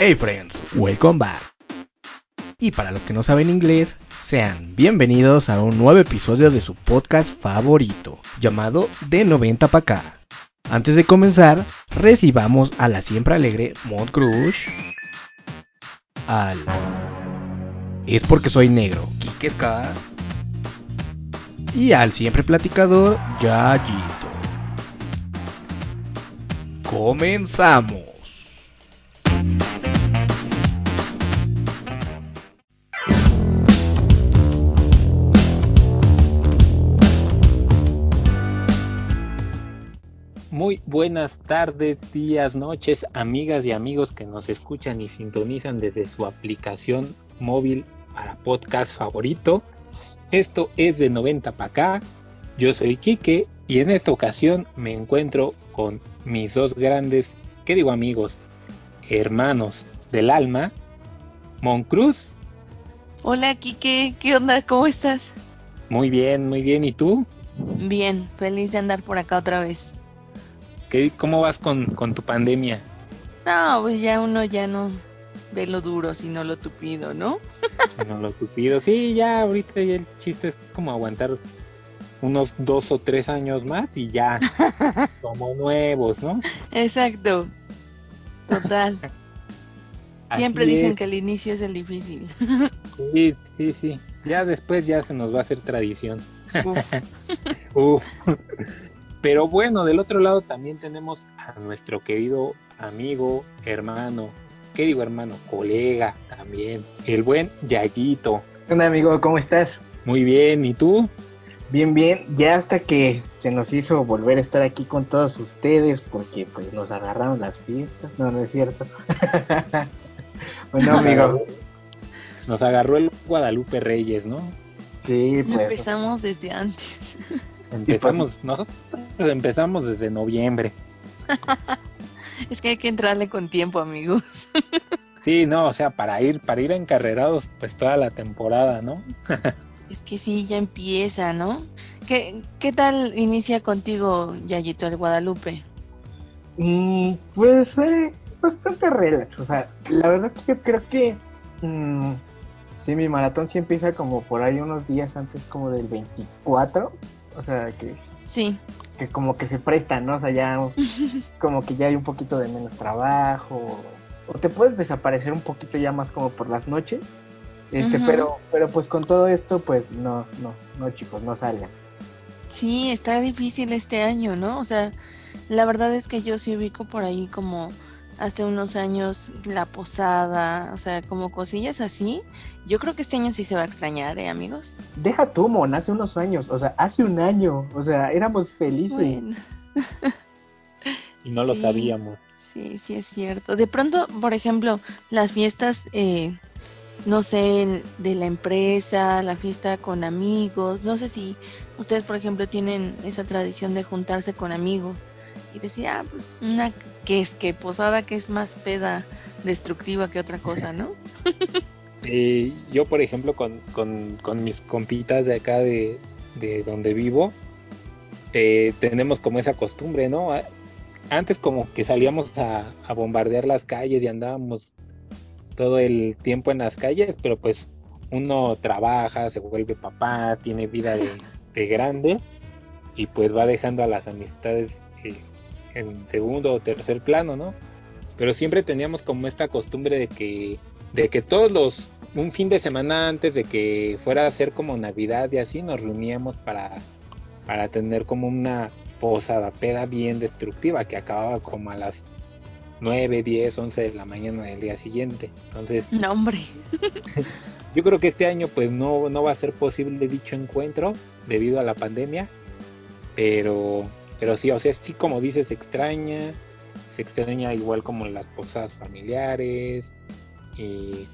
Hey friends, welcome back. Y para los que no saben inglés, sean bienvenidos a un nuevo episodio de su podcast favorito, llamado De 90 pa' acá. Antes de comenzar, recibamos a la siempre alegre Cruz, al Es porque soy negro, Ska, y al siempre platicador, Yayito. Comenzamos. Muy buenas tardes, días, noches, amigas y amigos que nos escuchan y sintonizan desde su aplicación móvil para podcast favorito. Esto es de 90 para acá. Yo soy Quique y en esta ocasión me encuentro con mis dos grandes, ¿qué digo amigos? Hermanos del alma, Moncruz. Hola Quique, ¿qué onda? ¿Cómo estás? Muy bien, muy bien. ¿Y tú? Bien, feliz de andar por acá otra vez. ¿Qué, ¿Cómo vas con, con tu pandemia? No, pues ya uno ya no ve lo duro, sino lo tupido, ¿no? No lo tupido. Sí, ya ahorita ya el chiste es como aguantar unos dos o tres años más y ya como nuevos, ¿no? Exacto. Total. Siempre Así dicen es. que el inicio es el difícil. Sí, sí, sí. Ya después ya se nos va a hacer tradición. Uf. Uf. Pero bueno, del otro lado también tenemos a nuestro querido amigo, hermano, ¿qué digo hermano? Colega también, el buen Yayito. ¿Qué onda, amigo? ¿Cómo estás? Muy bien, ¿y tú? Bien, bien. Ya hasta que se nos hizo volver a estar aquí con todos ustedes porque pues nos agarraron las fiestas. No, no es cierto. bueno, amigo. Nos agarró el Guadalupe Reyes, ¿no? Sí, pues. Empezamos desde antes. Empezamos, nosotros empezamos desde noviembre. Es que hay que entrarle con tiempo, amigos. Sí, no, o sea, para ir, para ir encarrerados pues toda la temporada, ¿no? Es que sí, ya empieza, ¿no? ¿Qué, qué tal inicia contigo, Yayito, el Guadalupe? mm, pues eh, bastante relax. O sea, la verdad es que yo creo que. mm, sí, mi maratón sí empieza como por ahí unos días antes, como del 24. O sea, que Sí. Que como que se prestan, ¿no? O sea, ya como que ya hay un poquito de menos trabajo, o te puedes desaparecer un poquito ya más como por las noches, este, pero, pero pues con todo esto, pues no, no, no chicos, no salgan. Sí, está difícil este año, ¿no? O sea, la verdad es que yo sí ubico por ahí como hace unos años la posada, o sea, como cosillas así. Yo creo que este año sí se va a extrañar, ¿eh, amigos? Deja tú, Mon, hace unos años, o sea, hace un año, o sea, éramos felices. Bueno, Y no lo sabíamos. sí, sí es cierto. De pronto, por ejemplo, las fiestas, eh, no sé, de la empresa, la fiesta con amigos, no sé si ustedes, por ejemplo, tienen esa tradición de juntarse con amigos y decir, ah, pues una que es que posada que es más peda destructiva que otra cosa, ¿no? Yo, por ejemplo, con, con- mis compitas de acá de, de donde vivo, eh, tenemos como esa costumbre, ¿no? Antes como que salíamos a, a bombardear las calles y andábamos todo el tiempo en las calles, pero pues uno trabaja, se vuelve papá, tiene vida de, de grande y pues va dejando a las amistades en segundo o tercer plano, ¿no? Pero siempre teníamos como esta costumbre de que de que todos los un fin de semana antes de que fuera a ser como Navidad y así nos reuníamos para para tener como una posada peda bien destructiva que acababa como a las 9, 10, 11 de la mañana del día siguiente. Entonces, No, hombre. yo creo que este año pues no, no va a ser posible dicho encuentro debido a la pandemia, pero, pero sí, o sea, sí como dices, se extraña, se extraña igual como las posadas familiares, y,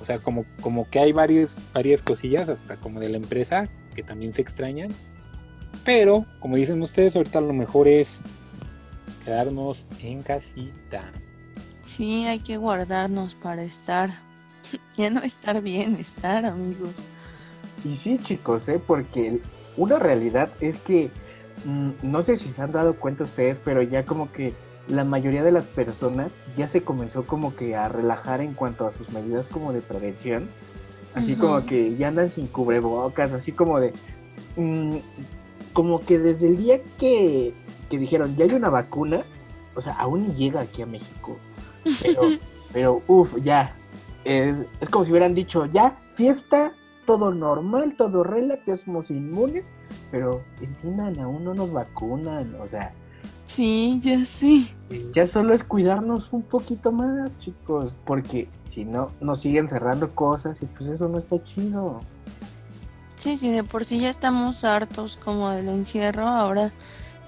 o sea, como, como que hay varios, varias cosillas, hasta como de la empresa, que también se extrañan, pero como dicen ustedes, ahorita lo mejor es quedarnos en casita. Sí, hay que guardarnos para estar. Ya no estar bien, estar, amigos. Y sí, chicos, ¿eh? porque una realidad es que no sé si se han dado cuenta ustedes, pero ya como que la mayoría de las personas ya se comenzó como que a relajar en cuanto a sus medidas como de prevención. Así como que ya andan sin cubrebocas, así como de... Mm, como que desde el día que, que dijeron, ya hay una vacuna, o sea, aún ni llega aquí a México. Pero, pero uff, ya. Es, es como si hubieran dicho, ya, fiesta, todo normal, todo relax, ya somos inmunes, pero entiendan, aún no nos vacunan, o sea. Sí, ya sí. Ya solo es cuidarnos un poquito más, chicos, porque si no, nos siguen cerrando cosas y pues eso no está chido. Sí, sí, de por sí ya estamos hartos como del encierro, ahora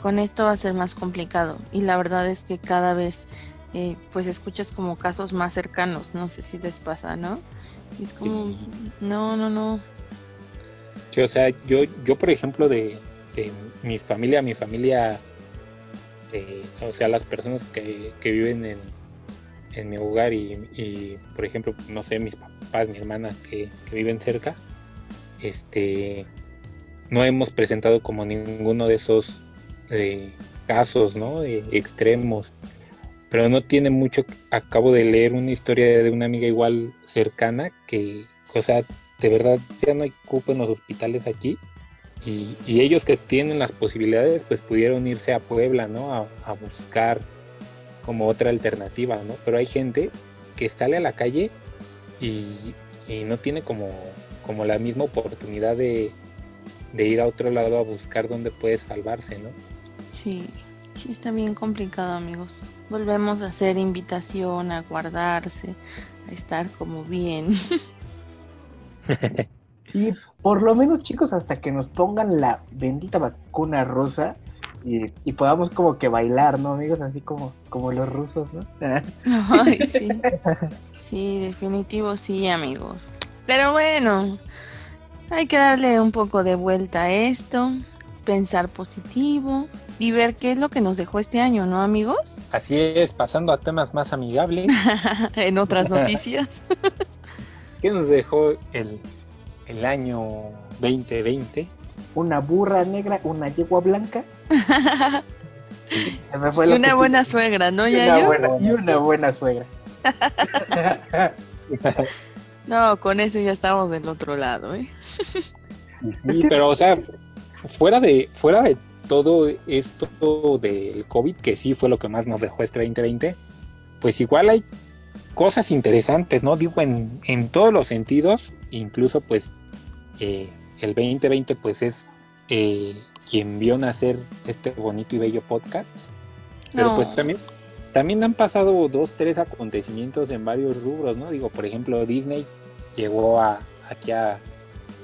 con esto va a ser más complicado. Y la verdad es que cada vez eh, pues escuchas como casos más cercanos, no sé si les pasa, ¿no? Y es como, no, no, no. Sí, o sea, yo, yo por ejemplo, de, de mi familia, mi familia, eh, o sea, las personas que, que viven en, en mi hogar y, y, por ejemplo, no sé, mis papás, mi hermana que, que viven cerca, este, no hemos presentado como ninguno de esos eh, casos, ¿no? Extremos pero no tiene mucho. Acabo de leer una historia de una amiga igual cercana que, o sea, de verdad ya no hay cupo en los hospitales aquí. Y, y ellos que tienen las posibilidades, pues pudieron irse a Puebla, ¿no? A, a, buscar como otra alternativa, ¿no? Pero hay gente que sale a la calle y, y no tiene como, como la misma oportunidad de, de ir a otro lado a buscar dónde puede salvarse, ¿no? Sí, sí está bien complicado, amigos volvemos a hacer invitación a guardarse, a estar como bien. y por lo menos chicos, hasta que nos pongan la bendita vacuna rosa y, y podamos como que bailar, ¿no amigos? Así como, como los rusos, ¿no? Ay, sí. Sí, definitivo sí, amigos. Pero bueno, hay que darle un poco de vuelta a esto pensar positivo y ver qué es lo que nos dejó este año, ¿no, amigos? Así es, pasando a temas más amigables. en otras noticias. ¿Qué nos dejó el, el año 2020? Una burra negra, una yegua blanca. Se me fue y una buena suegra, ¿no, y una, buena, y una buena suegra. no, con eso ya estamos del otro lado, ¿eh? Sí, pero o sea, fuera de, fuera de todo esto del COVID, que sí fue lo que más nos dejó este 2020, pues igual hay cosas interesantes, ¿no? Digo, en, en todos los sentidos, incluso pues eh, el 2020 pues es eh, quien vio nacer este bonito y bello podcast, pero no. pues también, también han pasado dos, tres acontecimientos en varios rubros, ¿no? Digo, por ejemplo, Disney llegó a, aquí a,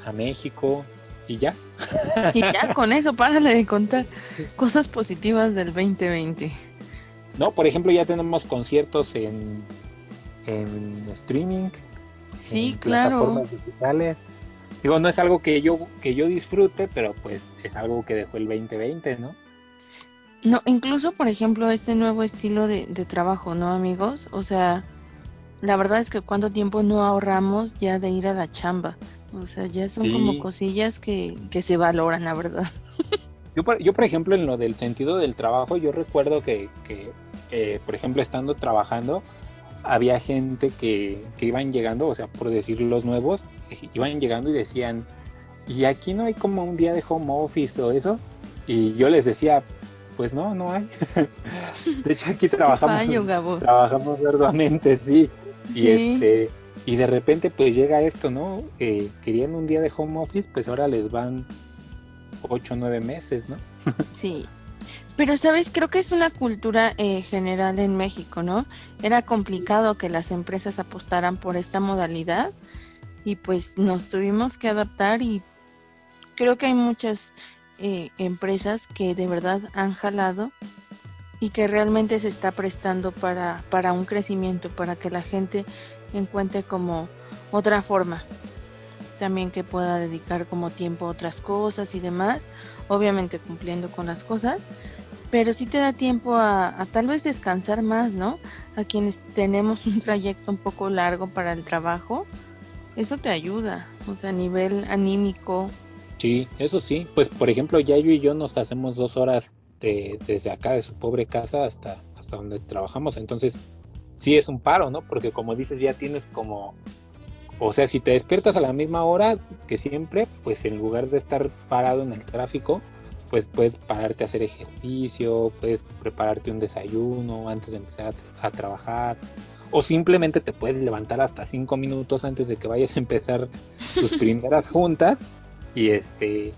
a México, y ya. Y ya con eso, párale de contar cosas positivas del 2020. No, por ejemplo, ya tenemos conciertos en, en streaming. Sí, en claro. Plataformas digitales. Digo, no es algo que yo que yo disfrute, pero pues es algo que dejó el 2020, ¿no? No, incluso por ejemplo este nuevo estilo de, de trabajo, ¿no, amigos? O sea, la verdad es que cuánto tiempo no ahorramos ya de ir a la chamba. O sea, ya son sí. como cosillas que, que, se valoran, la verdad. Yo por, yo, por ejemplo, en lo del sentido del trabajo, yo recuerdo que, que eh, por ejemplo, estando trabajando, había gente que, que iban llegando, o sea, por decir los nuevos, iban llegando y decían, ¿y aquí no hay como un día de home office o eso? Y yo les decía, pues no, no hay. de hecho, aquí trabajamos, fallo, trabajamos arduamente, sí. sí. Y este y de repente pues llega esto, ¿no? Eh, querían un día de home office, pues ahora les van 8 o 9 meses, ¿no? sí. Pero, ¿sabes? Creo que es una cultura eh, general en México, ¿no? Era complicado que las empresas apostaran por esta modalidad y pues nos tuvimos que adaptar y creo que hay muchas eh, empresas que de verdad han jalado y que realmente se está prestando para, para un crecimiento, para que la gente encuentre como otra forma también que pueda dedicar como tiempo a otras cosas y demás, obviamente cumpliendo con las cosas, pero sí te da tiempo a, tal vez descansar más, ¿no? A quienes tenemos un trayecto un poco largo para el trabajo, eso te ayuda, o sea, a nivel anímico. Sí, eso sí. Pues por ejemplo, Yayo y yo nos hacemos dos horas de, desde acá, de su pobre casa, hasta, hasta donde trabajamos. Entonces, sí es un paro, ¿no? Porque como dices, ya tienes como... O sea, si te despiertas a la misma hora que siempre, pues en lugar de estar parado en el tráfico, pues puedes pararte a hacer ejercicio, puedes prepararte un desayuno antes de empezar a, a trabajar, o simplemente te puedes levantar hasta cinco minutos antes de que vayas a empezar tus primeras juntas y este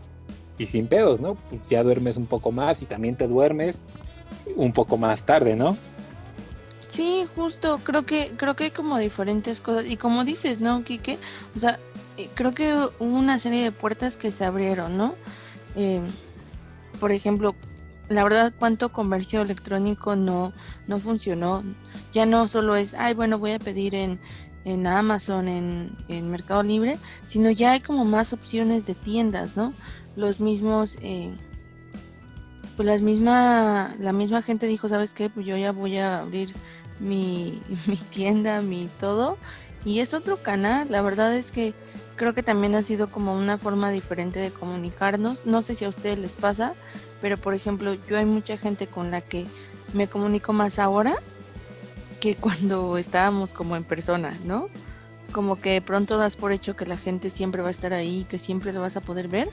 y sin pedos, ¿no? Pues ya duermes un poco más y también te duermes un poco más tarde, ¿no? Sí, justo, creo que creo que hay como diferentes cosas y como dices, ¿no, Quique? O sea, eh, creo que hubo una serie de puertas que se abrieron, ¿no? Eh, por ejemplo, la verdad, cuánto comercio electrónico no, no funcionó. Ya no solo es, ay, bueno, voy a pedir en, en Amazon, en, en Mercado Libre, sino ya hay como más opciones de tiendas, ¿no? Los mismos, eh, pues las misma, la misma gente dijo, ¿sabes qué? Pues yo ya voy a abrir mi, mi tienda, mi todo. Y es otro canal, la verdad es que creo que también ha sido como una forma diferente de comunicarnos. No sé si a ustedes les pasa, pero por ejemplo, yo hay mucha gente con la que me comunico más ahora que cuando estábamos como en persona, ¿no? Como que pronto das por hecho que la gente siempre va a estar ahí, que siempre lo vas a poder ver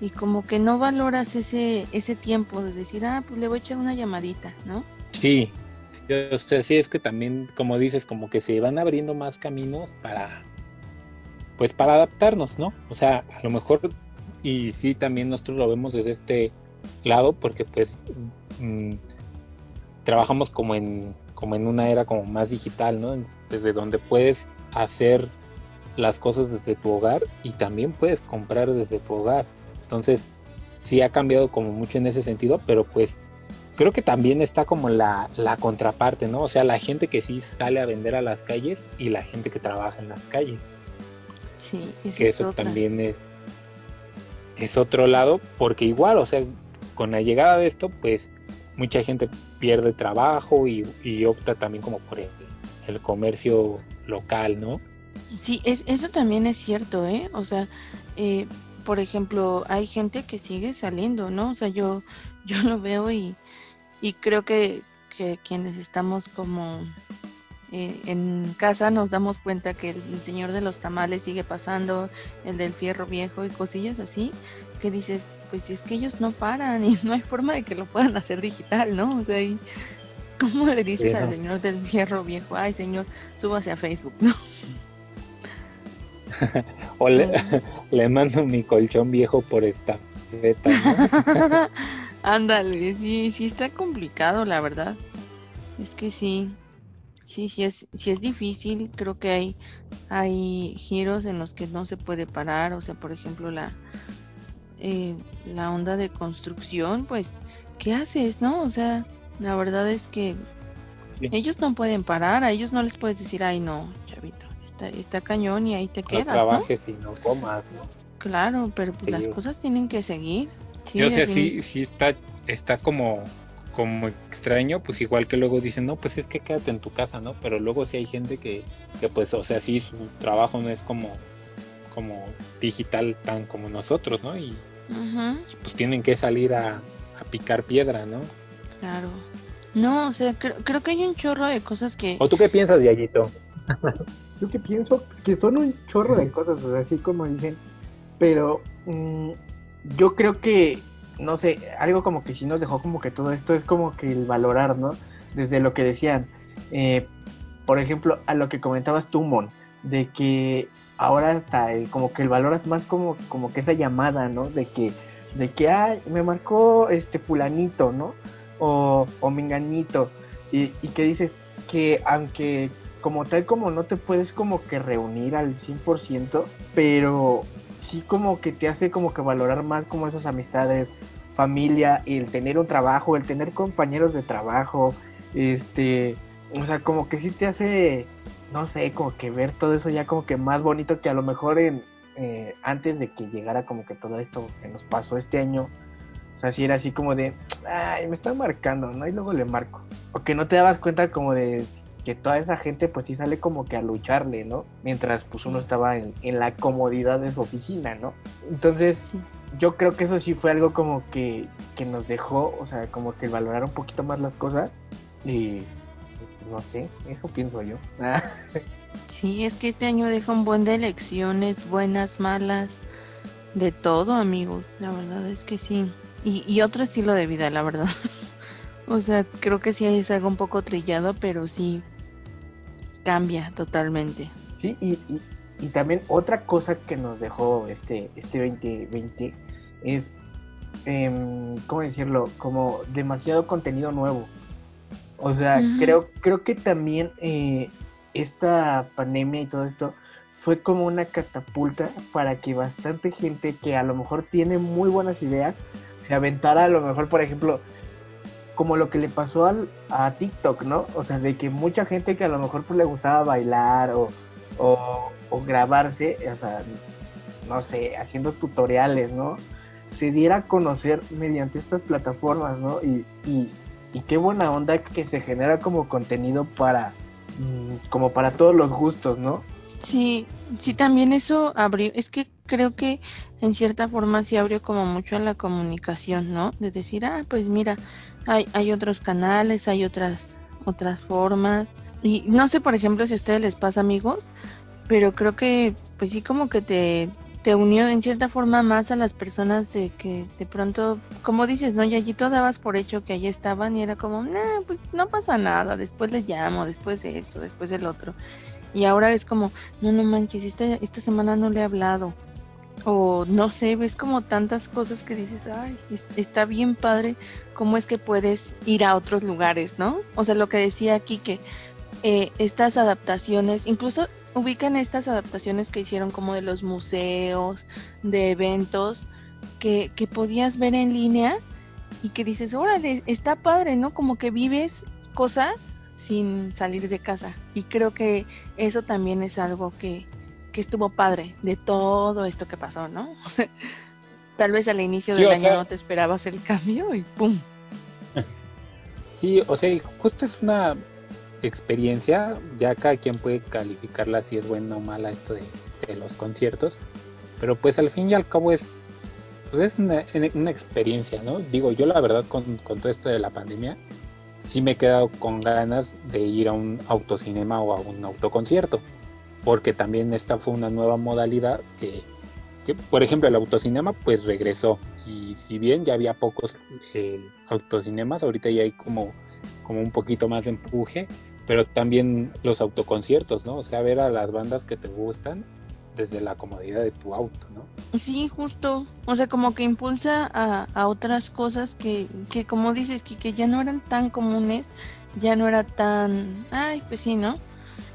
y como que no valoras ese ese tiempo de decir, ah, pues le voy a echar una llamadita, ¿no? Sí, sí, o sea, sí es que también, como dices, como que se van abriendo más caminos para, pues para adaptarnos, ¿no? O sea, a lo mejor, y sí también nosotros lo vemos desde este lado, porque pues mmm, trabajamos como en, como en una era como más digital, ¿no? Desde donde puedes hacer las cosas desde tu hogar y también puedes comprar desde tu hogar. Entonces, sí ha cambiado como mucho en ese sentido, pero pues creo que también está como la, la contraparte, ¿no? O sea, la gente que sí sale a vender a las calles y la gente que trabaja en las calles. Sí, que es eso otra. también es, es otro lado, porque igual, o sea, con la llegada de esto, pues mucha gente pierde trabajo y, y opta también como por el, el, comercio local, ¿no? Sí, es, eso también es cierto, ¿eh? O sea, eh, por ejemplo, hay gente que sigue saliendo, ¿no? O sea, yo, yo lo veo y, y creo que, que quienes estamos como eh, en casa nos damos cuenta que el señor de los tamales sigue pasando, el del fierro viejo y cosillas así, que dices, pues si es que ellos no paran y no hay forma de que lo puedan hacer digital, ¿no? O sea, y ¿cómo le dices al señor del fierro viejo, ay señor, súbase a Facebook, ¿no? O le, mando mi colchón viejo por esta ¿no? Ándale, sí, sí está complicado, la verdad. Es que sí, sí, sí es, sí es difícil. Creo que hay, hay giros en los que no se puede parar. O sea, por ejemplo, la, eh, la onda de construcción, pues, ¿qué haces, no? O sea, la verdad es que Sí. ellos no pueden parar. A ellos no les puedes decir, ay, no, chavito, está, está cañón y ahí te No quedas, ¿no? trabajes y no comas, ¿no? Claro, pero pues las cosas tienen que seguir. Sí, Sí, o sea, sí, sí está, está como, como extraño, pues igual que luego dicen, no, pues es que quédate en tu casa, ¿no? Pero luego sí hay gente que, que pues, o sea, sí, su trabajo no es como, como digital tan como nosotros, ¿no? Y, pues tienen que salir a, a picar piedra, ¿no? Claro. No, o sea, creo, creo que hay un chorro de cosas que... ¿O tú qué piensas, Yayito? Yo que pienso pues, que son un chorro de cosas, o sea, así como dicen, pero mm, yo creo que, no sé, algo como que sí nos dejó como que todo esto es como que el valorar, ¿no? Desde lo que decían, eh, por ejemplo, a lo que comentabas tú, Mon, de que ahora hasta el- como que el valoras más como, como que esa llamada, ¿no? De que, de que, ay, me marcó este fulanito, ¿no? O, o menganito, y, y que dices que aunque como tal como no te puedes como que reunir al 100%, pero sí como que te hace como que valorar más como esas amistades, familia, el tener un trabajo, el tener compañeros de trabajo, este, o sea, como que sí te hace, no sé, como que ver todo eso ya como que más bonito que a lo mejor en, eh, antes de que llegara como que todo esto que nos pasó este año, o sea, sí era así como de, ay, me están marcando, ¿no? Y luego le marco. O que no te dabas cuenta como de, que toda esa gente pues sí sale como que a lucharle, ¿no? Mientras pues uno estaba en, en la comodidad de su oficina, ¿no? Entonces Sí. yo creo que eso sí fue algo como que, que nos dejó, o sea, como que valorar un poquito más las cosas y pues, no sé, eso pienso yo. Sí, es que este año deja un buen de elecciones, buenas, malas, de todo, amigos. La verdad es que sí. Y, y otro estilo de vida, la verdad. o sea, creo que sí es algo un poco trillado, pero sí cambia totalmente. Sí, y, y, y también otra cosa que nos dejó este, este 2020 es, em, ¿cómo decirlo? Como demasiado contenido nuevo. O sea, creo, creo que también eh, esta pandemia y todo esto fue como una catapulta para que bastante gente que a lo mejor tiene muy buenas ideas se aventara a lo mejor, por ejemplo, como lo que le pasó al, a TikTok, ¿no? O sea, de que mucha gente que a lo mejor pues, le gustaba bailar o, o, o grabarse, o sea, no sé, haciendo tutoriales, ¿no? Se diera a conocer mediante estas plataformas, ¿no? Y, y, y qué buena onda que se genera como contenido para, mm, como para todos los gustos, ¿no? Sí, sí, también eso abrió, es que creo que en cierta forma sí abrió como mucho a la comunicación, ¿no? De decir, ah, pues mira, hay, hay otros canales, hay otras, otras formas. Y no sé, por ejemplo, si a ustedes les pasa, amigos, pero creo que, pues sí, como que te, te unió en cierta forma más a las personas de que de pronto, como dices, ¿no? Yayito dabas por hecho que allí estaban y era como, nah, pues no pasa nada, después le llamo, después de esto, después del otro. Y ahora es como, no, no manches, esta, esta semana no le he hablado. O no sé, ves como tantas cosas que dices, ay, es- está bien padre cómo es que puedes ir a otros lugares, ¿no? O sea, lo que decía aquí que eh, estas adaptaciones, incluso ubican estas adaptaciones que hicieron como de los museos, de eventos, que, que podías ver en línea y que dices, órale, está padre, ¿no? Como que vives cosas sin salir de casa. Y creo que eso también es algo que, que estuvo padre de todo esto que pasó, ¿no? Tal vez al inicio Sí, del año sea- no te esperabas el cambio y ¡pum! Sí, o sea, justo es una experiencia, ya cada quien puede calificarla si es buena o mala esto de, de los conciertos, pero pues al fin y al cabo es, pues es una, una experiencia, ¿no? Digo, yo la verdad con, con todo esto de la pandemia, sí me he quedado con ganas de ir a un autocinema o a un autoconcierto, porque también esta fue una nueva modalidad que, por ejemplo, el autocinema pues regresó y si bien ya había pocos eh, autocinemas, ahorita ya hay como, como un poquito más de empuje, pero también los autoconciertos, ¿no? O sea, ver a las bandas que te gustan desde la comodidad de tu auto, ¿no? Sí, justo. O sea, como que impulsa a, a otras cosas que, que, como dices, que, que ya no eran tan comunes, ya no era tan... Ay, pues sí, ¿no?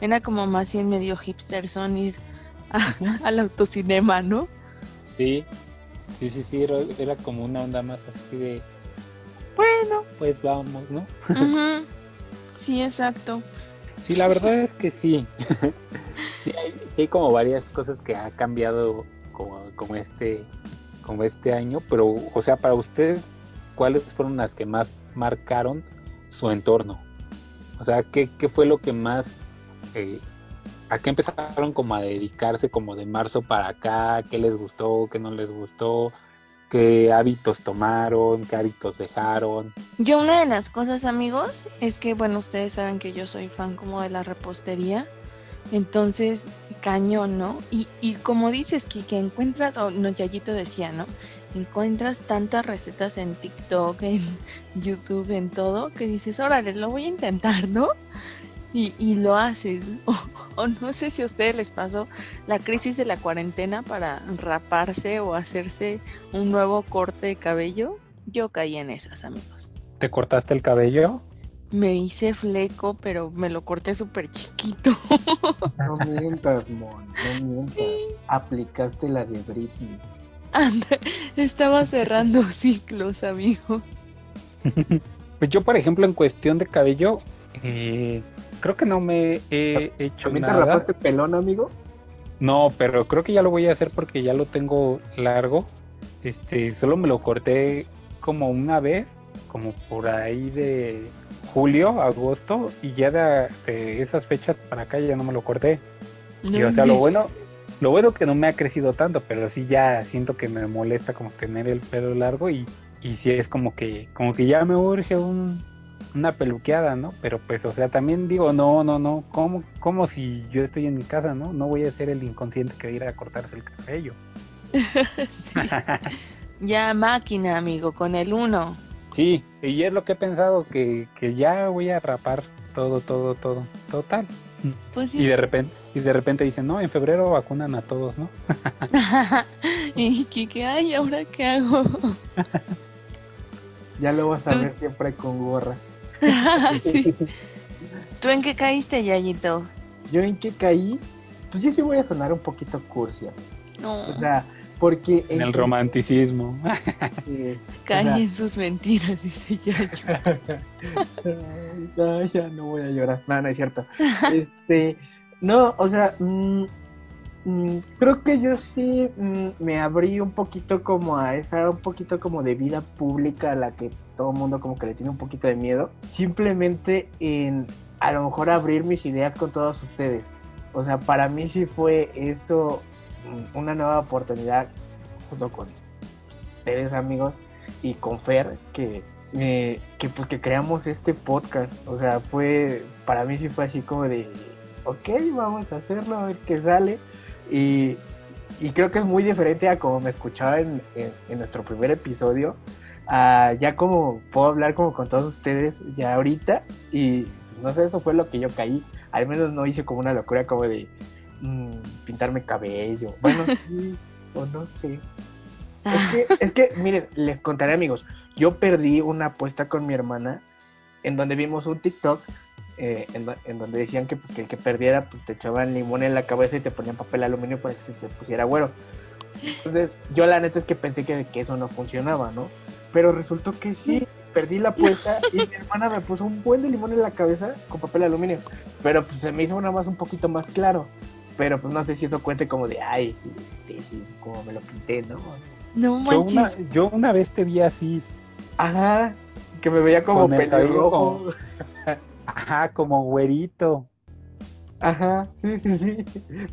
Era como más bien medio hipster son ir a- al autocinema, ¿no? Sí, sí, sí, sí, era, era como una onda más así de, bueno, pues vamos, ¿no? Ujú. Sí, exacto. Sí, la verdad es que sí. sí, hay, sí hay como varias cosas que ha cambiado como, como este como este año, pero o sea, para ustedes, ¿cuáles fueron las que más marcaron su entorno? O sea, ¿qué, qué fue lo que más eh, a qué empezaron como a dedicarse como de marzo para acá? ¿Qué les gustó? ¿Qué no les gustó? ¿Qué hábitos tomaron? ¿Qué hábitos dejaron? Yo una de las cosas, amigos, es que, bueno, ustedes saben que yo soy fan como de la repostería. Entonces, cañón, ¿no? Y, y como dices, que, que encuentras, o no, Yayito decía, ¿no? Encuentras tantas recetas en TikTok, en YouTube, en todo, que dices, órale, lo voy a intentar, ¿no? Y, y lo haces. O, o no sé si a ustedes les pasó la crisis de la cuarentena para raparse o hacerse un nuevo corte de cabello. Yo caí en esas, amigos. ¿Te cortaste el cabello? Me hice fleco, pero me lo corté súper chiquito. No mientas, Mon, no mientas. Aplicaste la de Britney. Anda, estaba cerrando ciclos, amigo. Pues yo, por ejemplo, en cuestión de cabello, eh, creo que no me he hecho ¿También te nada. rapaste pelón, amigo? No, pero creo que ya lo voy a hacer porque ya lo tengo largo. Este, solo me lo corté como una vez, como por ahí de julio, agosto, y ya de, de esas fechas para acá ya no me lo corté. No y o sea, lo bueno, lo bueno que no me ha crecido tanto, pero sí ya siento que me molesta como tener el pelo largo y, y sí es como que, como que ya me urge un, una peluqueada, ¿no? Pero pues, o sea, también digo, no, no, no, como, como si yo estoy en mi casa, ¿no? No voy a ser el inconsciente que va a ir a cortarse el cabello. Ya máquina, amigo, con el uno. Sí, y es lo que he pensado, que, que ya voy a rapar todo, todo, todo, total. Pues Y sí. de repente, y de repente dicen, no, en febrero vacunan a todos, ¿no? y Kike, ay, ¿ahora qué hago? Ya lo vas a Tú- ver siempre con gorra. sí. ¿Tú en qué caíste, Yayito? Yo en qué caí, pues yo sí voy a sonar un poquito cursia. No, O sea, porque En el romanticismo. eh, caí o sea- en sus mentiras, dice Yayo. Ay, ya no voy a llorar. No, no es cierto. Este, no, o sea, mm, mm, creo que yo sí mm, me abrí un poquito como a esa, un poquito como de vida pública a la que todo el mundo como que le tiene un poquito de miedo. Simplemente en a lo mejor abrir mis ideas con todos ustedes. O sea, para mí sí fue esto mm, una nueva oportunidad junto con ustedes amigos y con Fer que eh, que pues que creamos este podcast o sea fue para mí sí fue así como de ok vamos a hacerlo a ver qué sale y, y creo que es muy diferente a como me escuchaba en, en- en nuestro primer episodio a ya como puedo hablar como con todos ustedes ya ahorita y no sé eso fue lo que yo caí al menos no hice como una locura como de mm, pintarme cabello bueno sí o no sé. Es que, es que, miren, les contaré amigos, yo perdí una apuesta con mi hermana en donde vimos un TikTok eh, en, en donde decían que, pues, que el que perdiera pues, te echaban limón en la cabeza y te ponían papel aluminio para que se te pusiera güero. Entonces yo la neta es que pensé que, que eso no funcionaba, ¿no? Pero resultó que sí, perdí la apuesta y mi hermana me puso un buen de limón en la cabeza con papel aluminio. Pero pues se me hizo nada más un poquito más claro. Pero pues no sé si eso cuente como de, ay, como me lo pinté, ¿no? No Yo una, manches. yo una vez te vi así, Ajá, que me veía como pelirrojo. como- ajá, como güerito. Ajá, sí, sí, sí.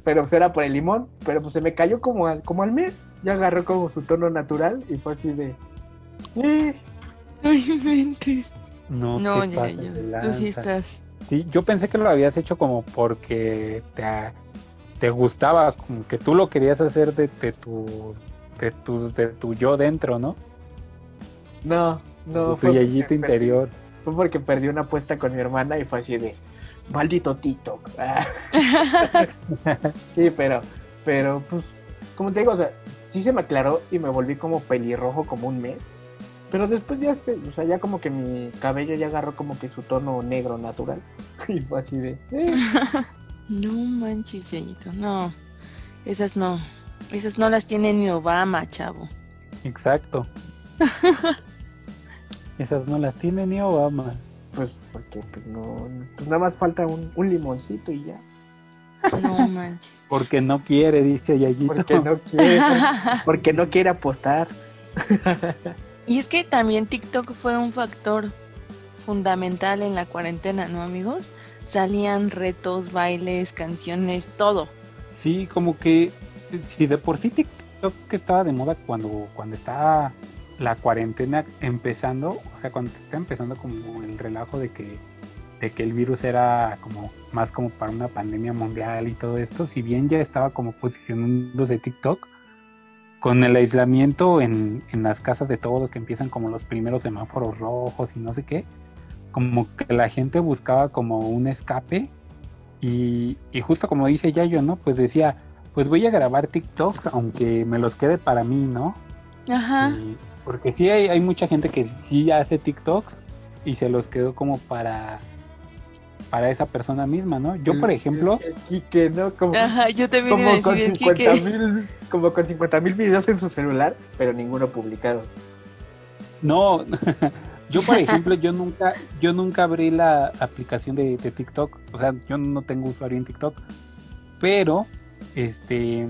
Pero pues era por el limón, pero pues se me cayó como al, como al mes. Ya agarró como su tono natural y fue así de. "Eh". No inventes. No, No, te ya, ya. de Tú sí estás. Sí, yo pensé que lo habías hecho como porque te, te gustaba, como que tú lo querías hacer de, de tu de tu de tu yo dentro, ¿no? No, no. de tu fue perdí- interior. Fue porque perdí una apuesta con mi hermana y fue así de. Maldito TikTok. Sí, pero, pero pues, como te digo, o sea, sí se me aclaró y me volví como pelirrojo como un mes. Pero después ya se, o sea, ya como que mi cabello ya agarró como que su tono negro natural. Y fue así de. "Eh". No manches, Yayito. No. Esas no. Esas no las tiene ni Obama, chavo. Exacto. Esas no las tiene ni Obama. Pues porque pues no, pues nada más falta un, un limoncito y ya. No manches. Porque no quiere, dice Yayito. Porque no quiere, porque no quiere apostar. Y es que también TikTok fue un factor fundamental en la cuarentena, ¿no, amigos? Salían retos, bailes, canciones, todo. Sí, como que si de por sí TikTok que estaba de moda cuando, cuando estaba la cuarentena empezando, o sea, cuando está empezando como el relajo de que, de que el virus era como más como para una pandemia mundial y todo esto, si bien ya estaba como posicionándose TikTok, con el aislamiento en, en las casas de todos que empiezan como los primeros semáforos rojos y no sé qué, como que la gente buscaba como un escape y, y justo como dice Yayo, ¿no? Pues decía, pues voy a grabar TikToks aunque me los quede para mí, ¿no? Ajá. Y- porque sí hay, hay mucha gente que sí hace TikToks y se los quedó como para para esa persona misma, ¿no? Yo, por El- ejemplo, el Quique, ¿no? Como, Ajá, yo también iba a como con decir el 50 Kike. mil, como con 50 mil videos en su celular, pero ninguno publicado. no, yo por ejemplo, yo nunca, yo nunca abrí la aplicación de, de TikTok, o sea, yo no tengo usuario en TikTok, pero, este,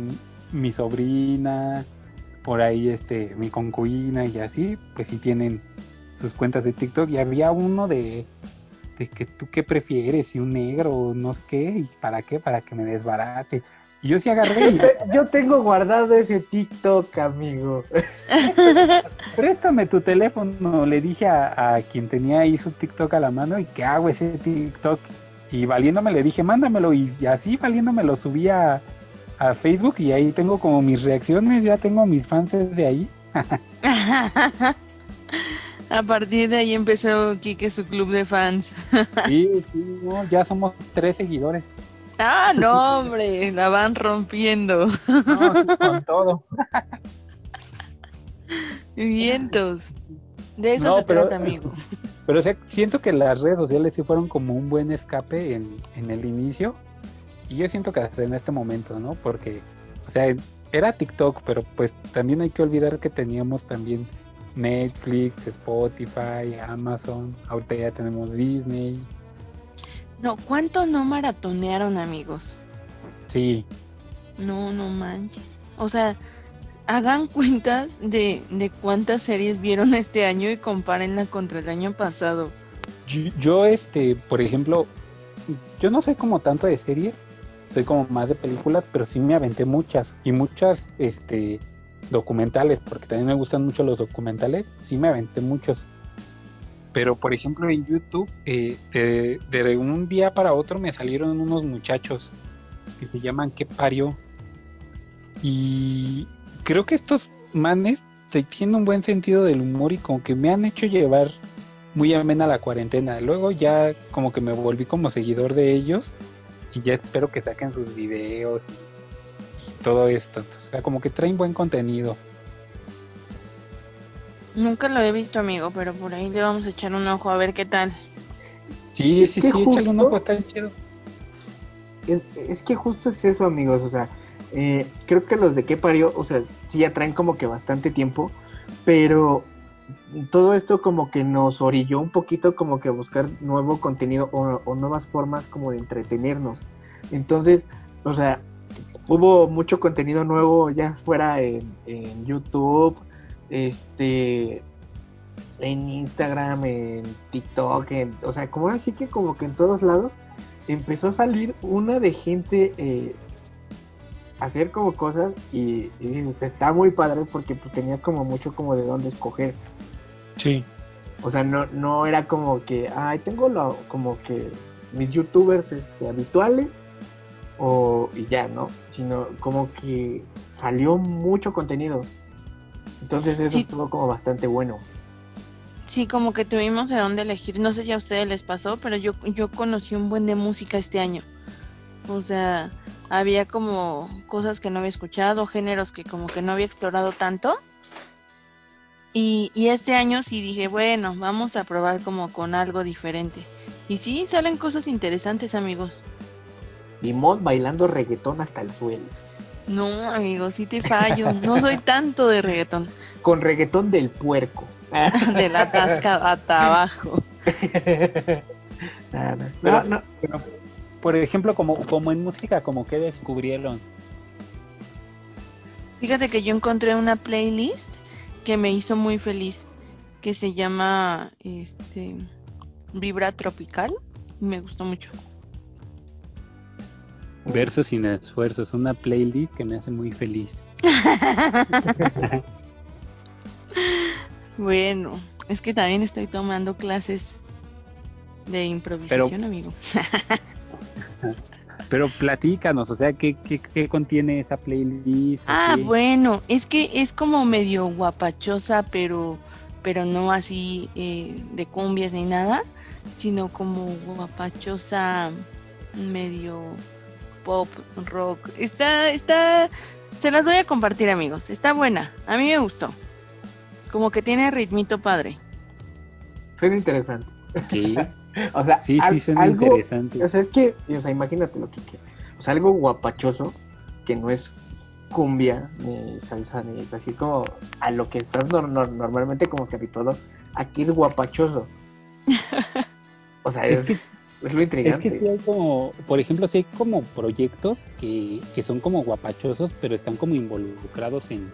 mi sobrina, por ahí, este, mi concubina y así, pues sí tienen sus cuentas de TikTok y había uno de, de que tú qué prefieres, si un negro o no sé qué, y para qué, para que me desbarate. Y yo sí agarré y Yo tengo guardado ese TikTok, amigo. préstame tu teléfono, le dije a, a quien tenía ahí su TikTok a la mano y que hago ese TikTok. Y valiéndome le dije, mándamelo y, y así valiéndome lo subí a, a Facebook y ahí tengo como mis reacciones, ya tengo mis fans de ahí. A partir de ahí empezó Kike su club de fans. Sí, sí, no, ya somos tres seguidores. ah, no, hombre, la van rompiendo. No, sí, con todo. Vientos. De eso No, se pero- trata, amigo. Pero o sea, siento que las redes sociales sí fueron como un buen escape en, en el inicio. Y yo siento que hasta en este momento, ¿no? Porque, o sea, era TikTok, pero pues también hay que olvidar que teníamos también Netflix, Spotify, Amazon. Ahorita ya tenemos Disney. No, ¿cuánto no maratonearon, amigos? Sí, No, no manches. O sea, hagan cuentas de, de cuántas series vieron este año y compárenla contra el año pasado. Yo, yo, este, por ejemplo, yo no soy como tanto de series, soy como más de películas, pero sí me aventé muchas y muchas, este, documentales, porque también me gustan mucho los documentales, sí me aventé muchos. Pero por ejemplo en YouTube, eh, de, de un día para otro me salieron unos muchachos que se llaman ¿Qué parió? Y creo que estos manes tienen un buen sentido del humor y como que me han hecho llevar muy amena la cuarentena. Luego ya como que me volví como seguidor de ellos y ya espero que saquen sus videos y, y todo esto. O sea, como que traen buen contenido. Nunca lo he visto, amigo, pero por ahí le vamos a echar un ojo a ver qué tal. Sí, Es sí, que sí, échale un justo- ojo, está chido. Es, es que justo es eso, amigos. O sea, eh, creo que los de qué parió, o sea, sí ya traen como que bastante tiempo, pero todo esto como que nos orilló un poquito como que a buscar nuevo contenido o, nuevas formas como de entretenernos. Entonces, o sea, hubo mucho contenido nuevo ya fuera en, en YouTube, este, en Instagram, en TikTok, en, o sea, como ahora sí que como que en todos lados empezó a salir una de gente eh, hacer como cosas y, y dices, está muy padre porque pues, tenías como mucho como de dónde escoger. Sí. O sea, no, no era como que, ay, tengo lo, como que mis youtubers este, habituales o y ya, ¿no? Sino como que salió mucho contenido. Entonces eso Sí. estuvo como bastante bueno. Sí, como que tuvimos de dónde elegir. No sé si a ustedes les pasó, pero yo, yo conocí un buen de música este año. O sea, había como cosas que no había escuchado, géneros que como que no había explorado tanto. Y, y este año sí dije, bueno, vamos a probar como con algo diferente. Y sí, salen cosas interesantes, amigos. Y Mod bailando reggaetón hasta el suelo. No, amigos, sí te fallo. No soy tanto de reggaetón. Con reggaetón del puerco. De la tasca hasta abajo. Nada. No, Pero- no. Por ejemplo, como, como en música, como que descubrieron. Fíjate que yo encontré una playlist que me hizo muy feliz, que se llama este Vibra Tropical. Me gustó mucho. Versos sin esfuerzos, una playlist que me hace muy feliz. Bueno, es que también estoy tomando clases de improvisación, amigo. Pero platícanos, o sea, ¿qué, qué, qué contiene esa playlist? ¿O Ah, qué? bueno, es que es como medio guapachosa, pero pero no así eh, de cumbias ni nada, sino como guapachosa medio pop rock. Está está se las voy a compartir, amigos. Está buena. A mí me gustó. Como que tiene ritmito padre. Suena interesante. Ok. O sea, Sí, sí, algo, interesante. O sea, es que, o sea, imagínate lo que que- O sea, algo guapachoso que no es cumbia ni salsa ni así como a lo que estás nor- nor- normalmente como que habituado. Aquí es guapachoso. O sea, es, Es que, es lo es intrigante. que sí hay como, por ejemplo, sí hay como proyectos que, que son como guapachosos, pero están como involucrados en,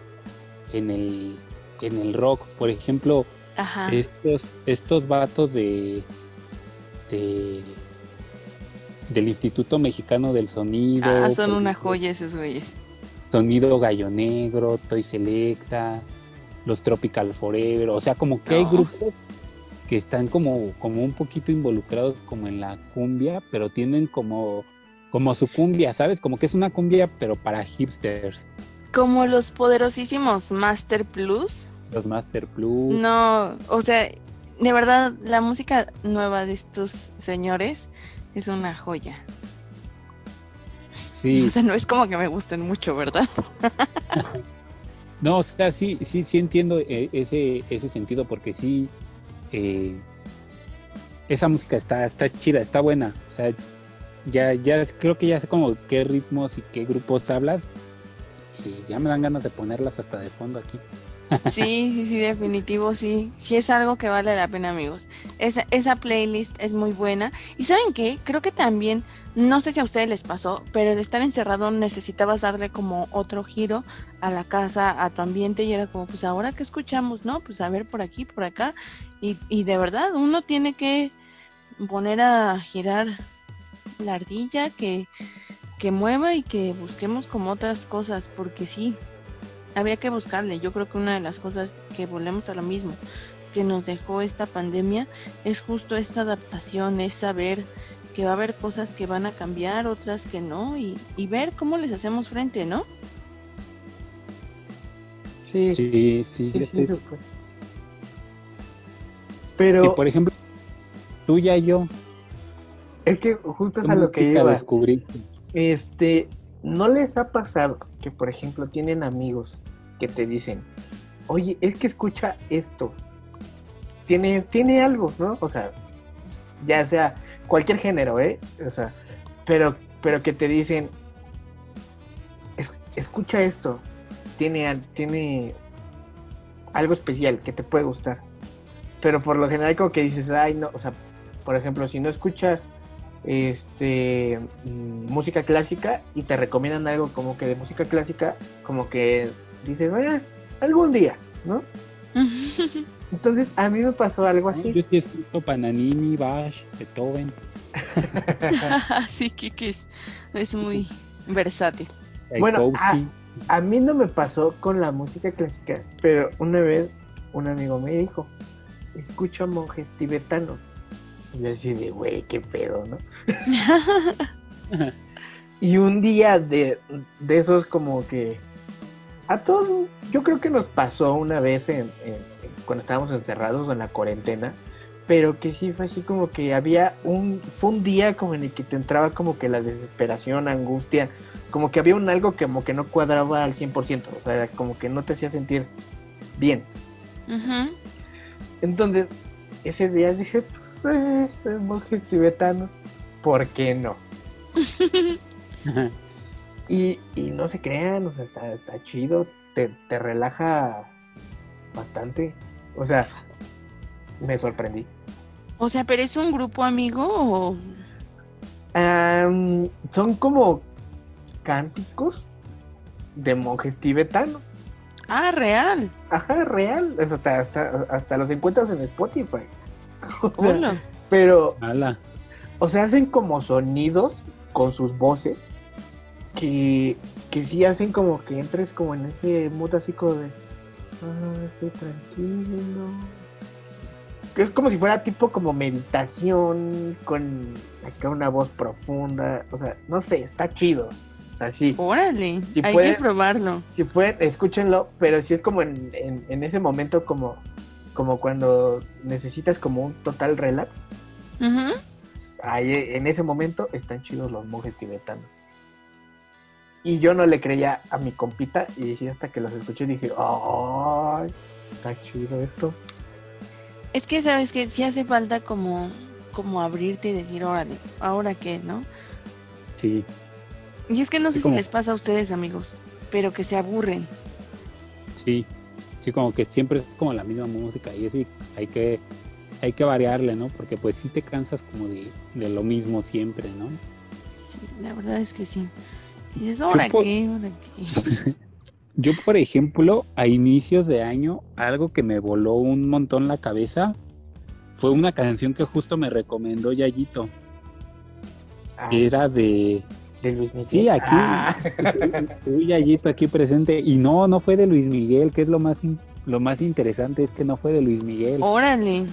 en, el, en el rock. Por ejemplo, Ajá. estos, estos vatos de, este del Instituto Mexicano del Sonido. Ah, son por una joya esos güeyes. Sonido Gallo Negro, Toy Selecta, los Tropical Forever, o sea, como que hay No. grupos que están como, como un poquito involucrados como en la cumbia, pero tienen como, como su cumbia, ¿sabes? Como que es una cumbia, pero para hipsters. Como los poderosísimos Master Plus. Los Master Plus. No, o sea, de verdad, la música nueva de estos señores es una joya. Sí, O sea, no es como que me gusten mucho, ¿verdad? No, o sea, sí, sí, sí entiendo eh, ese, ese sentido porque sí, eh, esa música está, está chida, está buena. O sea, ya, ya creo que ya sé como qué ritmos y qué grupos hablas y ya me dan ganas de ponerlas hasta de fondo aquí. Sí, sí, sí, definitivo, sí. Sí es algo que vale la pena, amigos. Esa, esa playlist es muy buena. Y ¿saben qué? Creo que también, no sé si a ustedes les pasó, pero el estar encerrado necesitabas darle como otro giro a la casa, a tu ambiente, y era como, pues ahora que escuchamos, ¿no? Pues a ver por aquí, por acá. Y, y de verdad, uno tiene que poner a girar la ardilla, que, que mueva y que busquemos como otras cosas, porque sí, había que buscarle. Yo creo que una de las cosas que volvemos a lo mismo que nos dejó esta pandemia es justo esta adaptación, es saber que va a haber cosas que van a cambiar, otras que no, y, y ver cómo les hacemos frente, ¿no? Sí, sí, Sí, sí, estoy-. Pero Y por ejemplo, tú ya y yo, es que justo es ¿qué a lo que iba. descubriste? Este, ¿no les ha pasado que, por ejemplo, tienen amigos que te dicen, oye, es que escucha esto? Tiene, tiene algo, ¿no? O sea, ya sea cualquier género, ¿eh? O sea, pero, pero que te dicen, "Es- escucha esto, tiene, tiene algo especial que te puede gustar. Pero por lo general como que dices, ay, no, o sea, por ejemplo, si no escuchas este mm, música clásica y te recomiendan algo como que de música clásica, como que dices, "Eh, algún día, ¿no? Entonces a mí me pasó algo No, así. Yo sí escucho Pananini, Bach, Beethoven, sí, que, que es, es muy versátil. Bueno, Tchaikovsky. A mí no me pasó con la música clásica, pero una vez un amigo me dijo, escucho a monjes tibetanos. Y yo así de, güey, qué pedo, ¿no? Y un día de, de esos como que a todos, yo creo que nos pasó una vez en, cuando estábamos encerrados o en la cuarentena, pero que sí fue así como que había un, fue un día como en el que te entraba como que la desesperación, angustia, como que había un algo que como que no cuadraba al 100%, o sea, como que no te hacía sentir bien. Entonces, ese día dije, eh, monjes tibetanos, ¿por qué no? Y, y no se crean, o sea, está, está chido, te, te relaja bastante. O sea, me sorprendí. O sea, pero es un grupo amigo o... Son como cánticos de monjes tibetanos. Ah, real. Ajá, real. Es hasta, hasta, hasta los encuentras en Spotify. O sea, pero, Ala. o sea, hacen como sonidos con sus voces que, que sí hacen como que entres como en ese mood así como de, ah, estoy tranquilo. Que es como si fuera tipo como meditación con acá una voz profunda. O sea, no sé, está chido. O sea, sí. Órale. Si Hay que probarlo. Si pueden, escúchenlo, pero si es como en, en, en ese momento como, como cuando necesitas como un total relax. Ahí, en ese momento están chidos los monjes tibetanos. Y yo no le creía a mi compita y sí, hasta que los escuché dije, ¡ay! Está chido esto. Es que sabes que sí hace falta como, como abrirte y decir, órale, ahora qué, ¿no? Sí. Y es que no Sí, sé como- si les pasa a ustedes, amigos, pero que se aburren. Sí, sí, como que siempre es como la misma música y y hay que, hay que variarle, ¿no? Porque pues sí te cansas como de, de lo mismo siempre, ¿no? Sí, la verdad es que sí. Y dices, ¿ahora por- qué? ¿Ahora qué? Yo, por ejemplo, a inicios de año, algo que me voló un montón la cabeza fue una canción que justo me recomendó Yayito. Ah, Era de. De Luis Miguel. Sí, aquí. Ah. Uy, Yayito aquí presente. Y no, no fue de Luis Miguel, que es lo más, in- lo más interesante, es que no fue de Luis Miguel. Órale.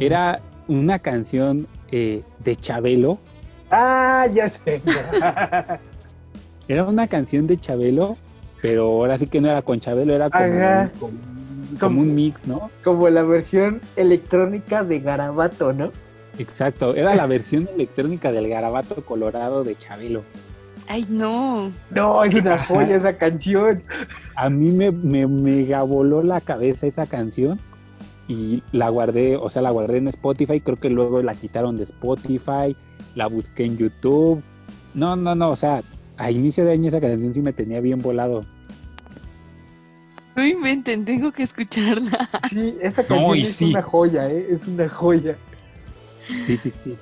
Era una canción eh, de Chabelo. Ah, ya sé. Era una canción de Chabelo, pero ahora sí que no era con Chabelo, era como, Ajá. como, como Como- un mix, ¿no? Como la versión electrónica de Garabato, ¿no? Exacto, era la versión electrónica del garabato colorado de Chabelo. Ay, no. No, es una joya esa canción. A mí me, me mega voló la cabeza esa canción y la guardé, o sea, la guardé en Spotify, creo que luego la quitaron de Spotify, la busqué en YouTube. No, no, no, o sea, a inicio de año esa canción sí me tenía bien volado. No inventen, tengo que escucharla. Sí, esa canción y es sí. una joya, ¿eh? Es una joya. Sí, sí, sí.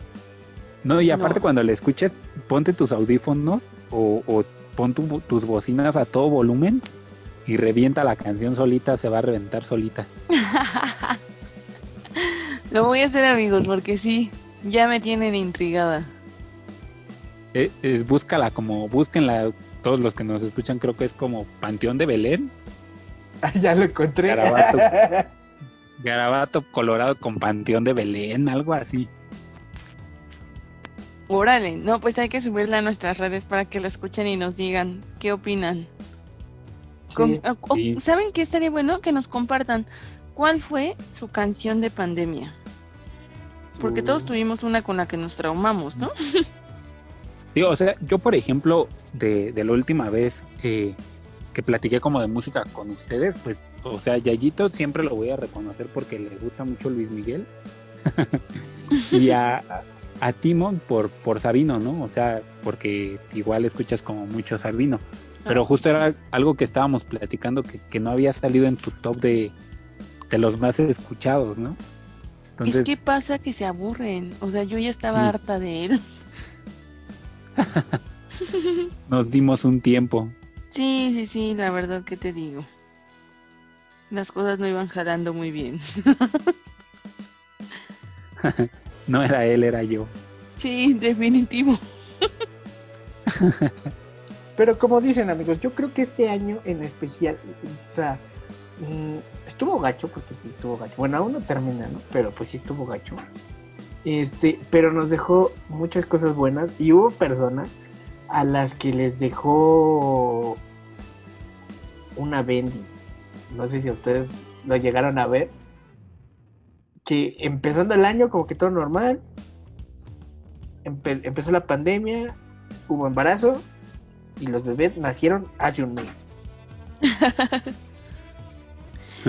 No, y aparte No. cuando la escuches, ponte tus audífonos o, o pon tu- tus bocinas a todo volumen y revienta la canción solita, se va a reventar solita. Lo voy a hacer, amigos, porque sí, ya me tienen intrigada. Eh, es- búscala como, búsquenla, todos los que nos escuchan, creo que es como Panteón de Belén, Ah, ya lo encontré. Garabato. Garabato Colorado con Panteón de Belén, algo así. Órale, no, pues hay que subirla a nuestras redes para que la escuchen y nos digan qué opinan. Sí. ah, o- sí. ¿Saben qué estaría bueno? Que nos compartan cuál fue su canción de pandemia. Porque Uh. todos tuvimos una con la que nos traumamos, ¿no? Sí, o sea, yo por ejemplo, de, de la última vez eh, que platiqué como de música con ustedes, pues, o sea, Yayito siempre lo voy a reconocer porque le gusta mucho Luis Miguel. y a, a Timon por, por Sabino, ¿no? O sea, porque igual escuchas como mucho Sabino. Pero Ah. justo era algo que estábamos platicando que, que no había salido en tu top de, de los más escuchados, ¿no? Entonces, Es que pasa que se aburren. O sea, yo ya estaba Sí. harta de él. nos dimos un tiempo. Sí, sí, sí, la verdad que te digo. Las cosas no iban jalando muy bien. No era él, era yo. Sí, definitivo. Pero como dicen amigos, yo creo que este año en especial, o sea, mm, estuvo gacho, porque sí estuvo gacho. Bueno, aún no termina, ¿no? Pero pues sí estuvo gacho. Este, pero nos dejó muchas cosas buenas y hubo personas a las que les dejó una bendy. No sé si ustedes lo llegaron a ver. Que empezando el año como que todo normal. Empe- empezó la pandemia, hubo embarazo, y los bebés nacieron hace un mes.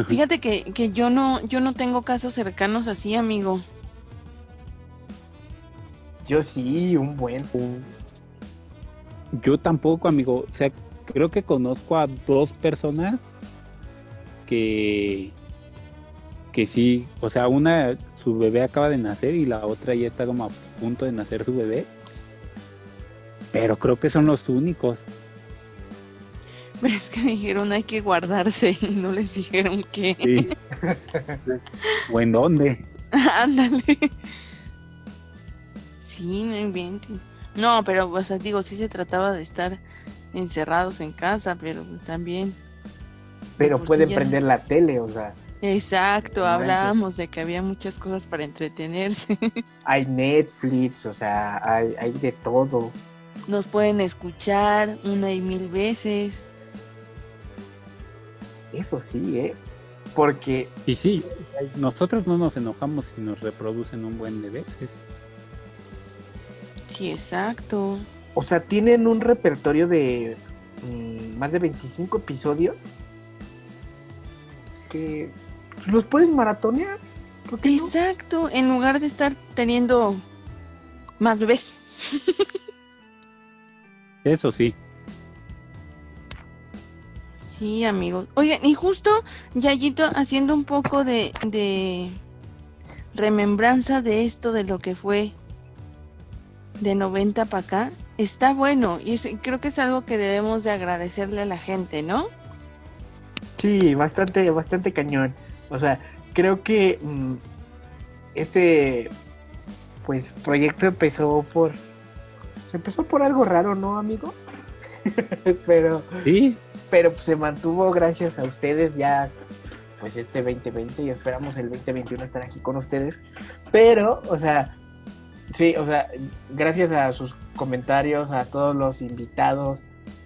Fíjate que, que yo no, yo no tengo casos cercanos así, amigo. Yo sí, un buen. Yo tampoco, amigo. O sea, creo que conozco a dos personas que que sí, o sea, una su bebé acaba de nacer y la otra ya está como a punto de nacer su bebé. Pero creo que son los únicos. Pero es que dijeron hay que guardarse y no les dijeron que. Sí. ¿O en dónde? Ándale. Sí, no inventen. No, pero, o sea, digo, sí se trataba de estar encerrados en casa, pero también. Pero Porque pueden ya- prender la tele, o sea, Exacto, No hablábamos de que había muchas cosas para entretenerse. hay Netflix, o sea, hay, hay de todo. Nos pueden escuchar una y mil veces. Eso sí, ¿eh? Porque Y sí, nosotros no nos enojamos si nos reproducen un buen de veces. Sí, exacto. O sea, tienen un repertorio de mm, más de 25 episodios que pues, los pueden maratonear. ¿Por qué no? Exacto, en lugar de estar teniendo más bebés. Eso sí. Sí, amigos. Oigan, y justo Yayito haciendo un poco de, de remembranza de esto, de lo que fue de 90 para acá, está bueno y creo que es algo que debemos de agradecerle a la gente, ¿no? Sí, bastante, bastante cañón. O sea, creo que mm, este pues proyecto empezó por se empezó por algo raro, ¿no, amigo? pero Sí, pero pues, se mantuvo gracias a ustedes ya pues este 2020 y esperamos el 2021 estar aquí con ustedes. Pero, o sea, sí, o sea, gracias a sus comentarios, a todos los invitados,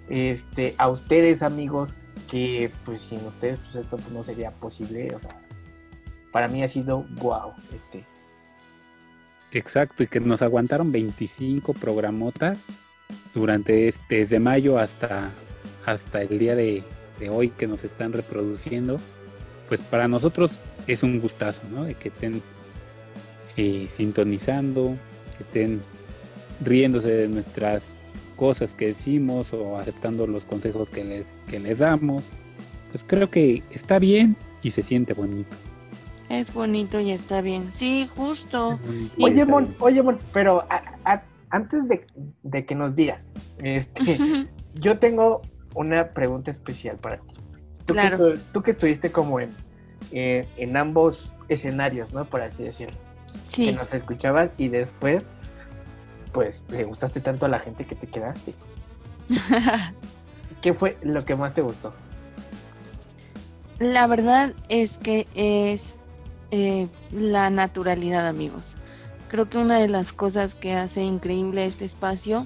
este, a ustedes amigos, que pues sin ustedes pues esto pues, no sería posible, o sea, para mí ha sido wow, este, exacto, y que nos aguantaron 25 programotas durante este, desde mayo hasta, hasta el día de, hoy que nos están reproduciendo. Pues para nosotros es un gustazo, ¿no? De que estén eh, sintonizando, que estén riéndose de nuestras cosas que decimos o aceptando los consejos que les, que les damos. Pues creo que está bien y se siente bonito. Es bonito y está bien. Sí, justo. Y Oye, Mon, bien. oye, Mon, pero a- a- antes de, de que nos digas, este, yo tengo una pregunta especial para ti. Tú, Claro. que, tú que estuviste como en, eh, en ambos escenarios, ¿no? Por así decirlo. Que Sí. nos escuchabas y después, pues, le gustaste tanto a la gente que te quedaste. ¿Qué fue lo que más te gustó? La verdad es que es eh, la naturalidad, amigos. Creo que una de las cosas que hace increíble este espacio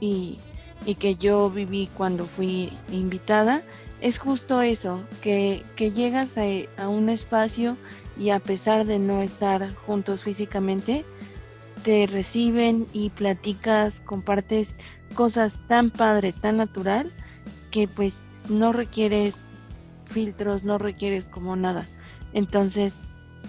y, y que yo viví cuando fui invitada es justo eso, que, que llegas a, a un espacio y a pesar de no estar juntos físicamente, te reciben y platicas, compartes cosas tan padre, tan natural, que pues no requieres filtros, no requieres como nada. Entonces,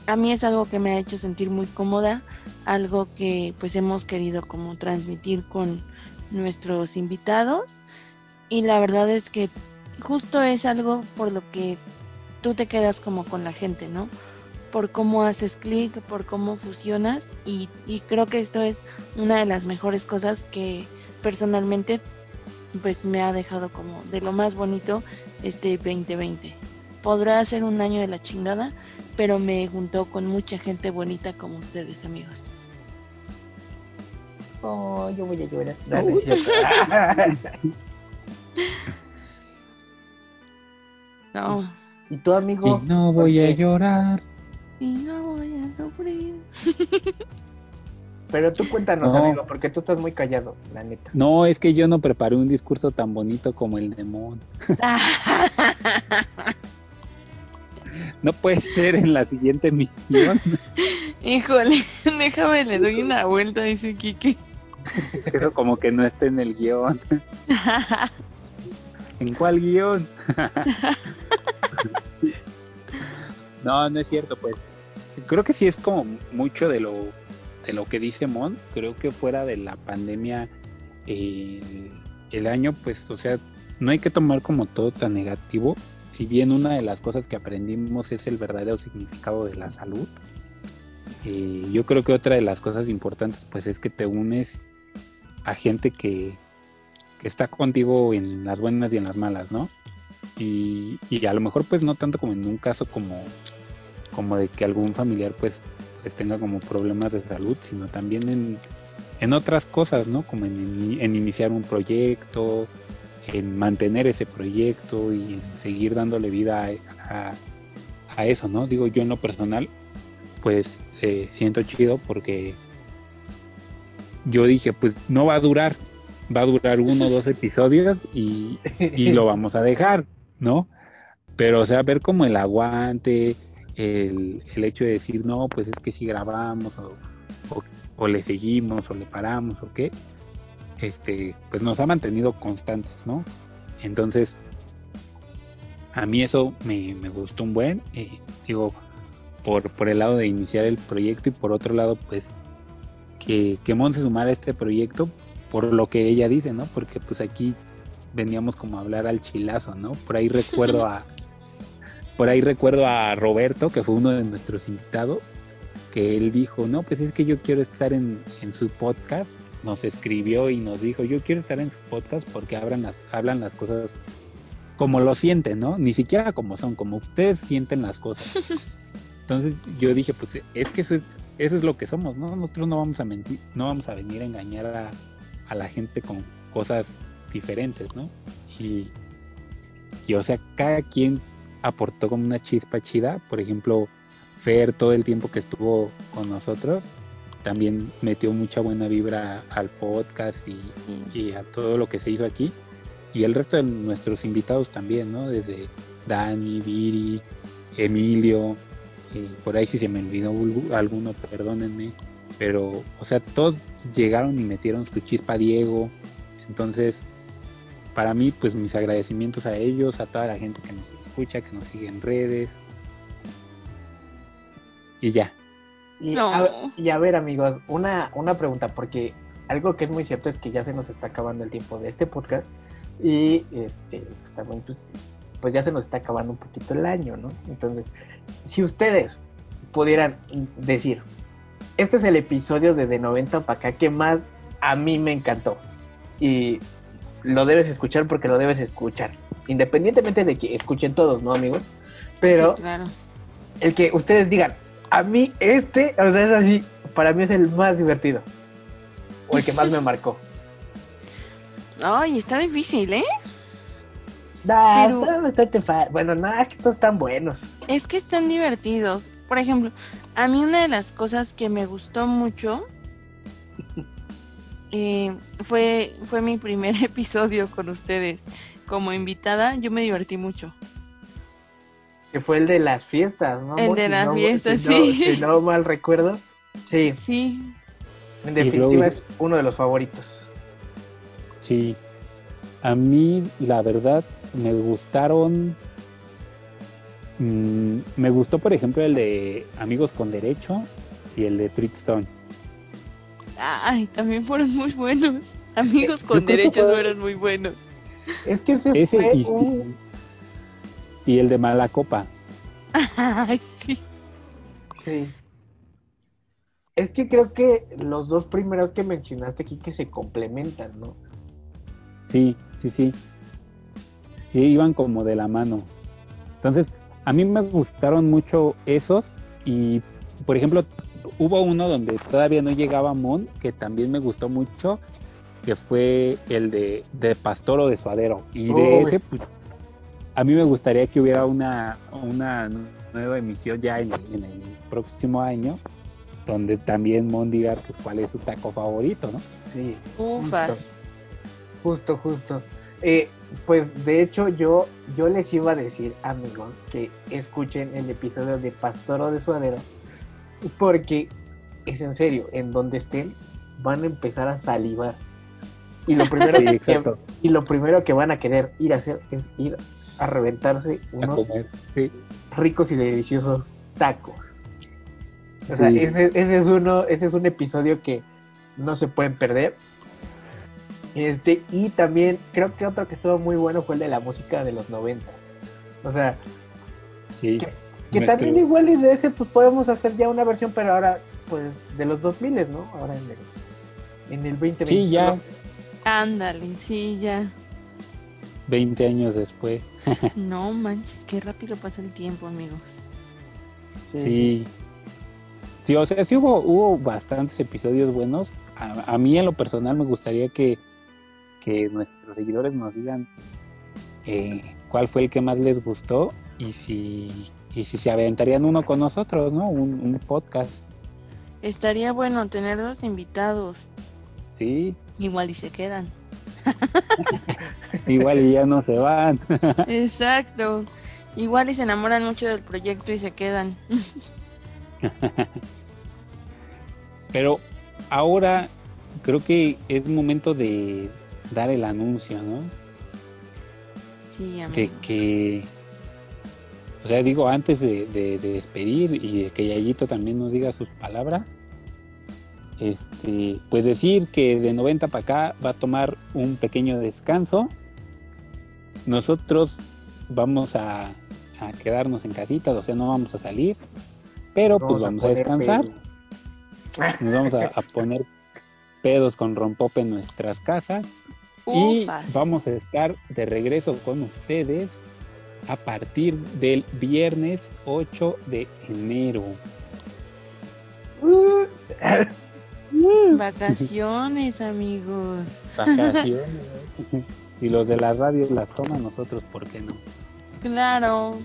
a mí es algo que me ha hecho sentir muy cómoda, algo que pues hemos querido como transmitir con nuestros invitados y la verdad es que justo es algo por lo que tú te quedas como con la gente, ¿no? Por cómo haces clic, por cómo fusionas y, y creo que esto es una de las mejores cosas que personalmente pues me ha dejado como de lo más bonito este 2020. Podrá ser un año de la chingada, pero me juntó con mucha gente bonita como ustedes, amigos. Oh, yo voy a llorar. No, no es cierto. No, ¿Y tu amigo? Y no voy a llorar. Y no voy a sufrir. Pero tú cuéntanos, No. amigo, porque tú estás muy callado, la neta. No, es que yo no preparé un discurso tan bonito como el de Mon. No puede ser en la siguiente emisión. Híjole, déjame, le doy una vuelta, dice Kiki. Eso como que no está en el guion. ¿En cuál guion? No, no es cierto, pues. Creo que sí es como mucho de lo, de lo que dice Mon. Creo que fuera de la pandemia eh, el año, pues, o sea, no hay que tomar como todo tan negativo. Si bien una de las cosas que aprendimos es el verdadero significado de la salud. eh, yo creo que otra de las cosas importantes pues es que te unes a gente que, que está contigo en las buenas y en las malas, ¿no? Y, y a lo mejor pues no tanto como en un caso como, como de que algún familiar pues, pues tenga como problemas de salud, sino también en, en otras cosas, ¿no? Como en, en iniciar un proyecto, en mantener ese proyecto y en seguir dándole vida a, a, a eso, ¿no? Digo yo en lo personal, pues eh, siento chido porque yo dije, pues no va a durar, va a durar uno o dos episodios y, y lo vamos a dejar, ¿no? Pero, o sea, ver como el aguante, el, el hecho de decir, no, pues es que si grabamos o, o, o le seguimos o le paramos o qué, este, pues nos ha mantenido constantes, ¿no? Entonces, a mí eso me, me gustó un buen, eh, digo, por, por el lado de iniciar el proyecto y por otro lado, pues, que, que Mon se sumara a este proyecto por lo que ella dice, ¿no? Porque pues aquí veníamos como a hablar al chilazo, ¿no? Por ahí recuerdo a por ahí recuerdo a Roberto, que fue uno de nuestros invitados, que él dijo, no, pues es que yo quiero estar en, en su podcast, nos escribió y nos dijo, yo quiero estar en su podcast porque hablan las, hablan las cosas como lo sienten, ¿no? Ni siquiera como son, como ustedes sienten las cosas. Entonces yo dije, pues es que eso es, eso es lo que somos, ¿no? Nosotros no vamos a mentir, no vamos a venir a engañar a, a la gente con cosas diferentes, ¿no? Y, y o sea, cada quien aportó como una chispa chida, por ejemplo, Fer todo el tiempo que estuvo con nosotros, también metió mucha buena vibra al podcast y, y a todo lo que se hizo aquí. Y el resto de nuestros invitados también, ¿no? Desde Dani, Viri, Emilio, por ahí si se me olvidó alguno, perdónenme. Pero, o sea, todos llegaron y metieron su chispa Diego. Entonces, para mí, pues mis agradecimientos a ellos, a toda la gente que nos escucha, que nos sigue en redes. Y ya. Y, No. a, y a ver, amigos, una, una pregunta, porque algo que es muy cierto es que ya se nos está acabando el tiempo de este podcast y este pues, también pues, pues ya se nos está acabando un poquito el año, ¿no? Entonces, si ustedes pudieran decir, este es el episodio de De 90 para acá que más a mí me encantó y lo debes escuchar porque lo debes escuchar, independientemente de que escuchen todos, ¿no, amigos? Pero Sí, claro. el que ustedes digan, a mí este, o sea, es así, para mí es el más divertido. O el que más me marcó. Ay, está difícil, ¿eh? Nah, Pero- está bastante fácil. Bueno, nada, que estos están buenos. Es que están divertidos. Por ejemplo, a mí una de las cosas que me gustó mucho eh, fue, fue mi primer episodio con ustedes. Como invitada, yo me divertí mucho. Que fue el de las fiestas, ¿no? El de Si las no- fiestas, si no- sí. Si no mal recuerdo. Sí, Sí, en definitiva luego- es uno de los favoritos. Sí. A mí, la verdad, me gustaron. mm, me gustó, por ejemplo, el de Amigos con Derecho y el de Trickstone. Ay, también fueron muy buenos. Amigos con derechos fue- fueron muy buenos. Es que ese, Ese fue y, un... y el de Mala Copa. Ay, sí. Sí. Es que creo que los dos primeros que mencionaste aquí que se complementan, ¿no? Sí, sí, sí. Sí, iban como de la mano. Entonces, a mí me gustaron mucho esos y, por ejemplo, hubo uno donde todavía no llegaba Mon, que también me gustó mucho, que fue el de, de Pastor o de Suadero. Y de Uy. ese, pues, a mí me gustaría que hubiera una, una nueva emisión ya en, en el próximo año, donde también Mon diga pues, cuál es su taco favorito, ¿no? Sí. Ufas. Justo, justo. Eh, pues de hecho yo, yo les iba a decir, amigos, que escuchen el episodio de Pastoro de Suadero, porque es en serio, en donde estén van a empezar a salivar. Y lo primero, Sí, que, y lo primero que van a querer ir a hacer es ir a reventarse unos. Sí. ricos y deliciosos tacos. O sea, Sí. ese, ese es uno, ese es un episodio que no se pueden perder. Este, y también creo que otro que estuvo muy bueno fue el de la música de los 90. O sea, Sí. que, que también igual y de ese pues podemos hacer ya una versión, pero ahora pues de los 2000, ¿no? Ahora en el, en el 2020. Sí, ya Ándale, sí, ya. 20 años después. No manches, qué rápido pasa el tiempo, amigos. Sí. Sí, o sea, sí hubo, hubo bastantes episodios buenos. A, a mí en lo personal me gustaría que, que nuestros seguidores nos digan eh, cuál fue el que más les gustó y si, y si se aventarían uno con nosotros, ¿no? Un, un podcast. Estaría bueno tenerlos invitados. Sí, Igual y se quedan. igual y ya no se van. Exacto. Igual y se enamoran mucho del proyecto y se quedan. Pero ahora creo que es momento de dar el anuncio, ¿no? Sí, que, amigos. que o sea, digo, antes de, de- de despedir y de que Yayito también nos diga sus palabras, este, pues decir que de 90 para acá va a tomar un pequeño descanso. Nosotros vamos a, a quedarnos en casita, o sea, no vamos a salir, pero pues vamos a, descansar. pedos. Nos vamos a, a poner pedos con rompope en nuestras casas y vamos a estar de regreso con ustedes a partir del viernes 8 de enero. Uh, Vacaciones, amigos. Vacaciones. y los de la radio las toman nosotros, ¿por qué no? Claro.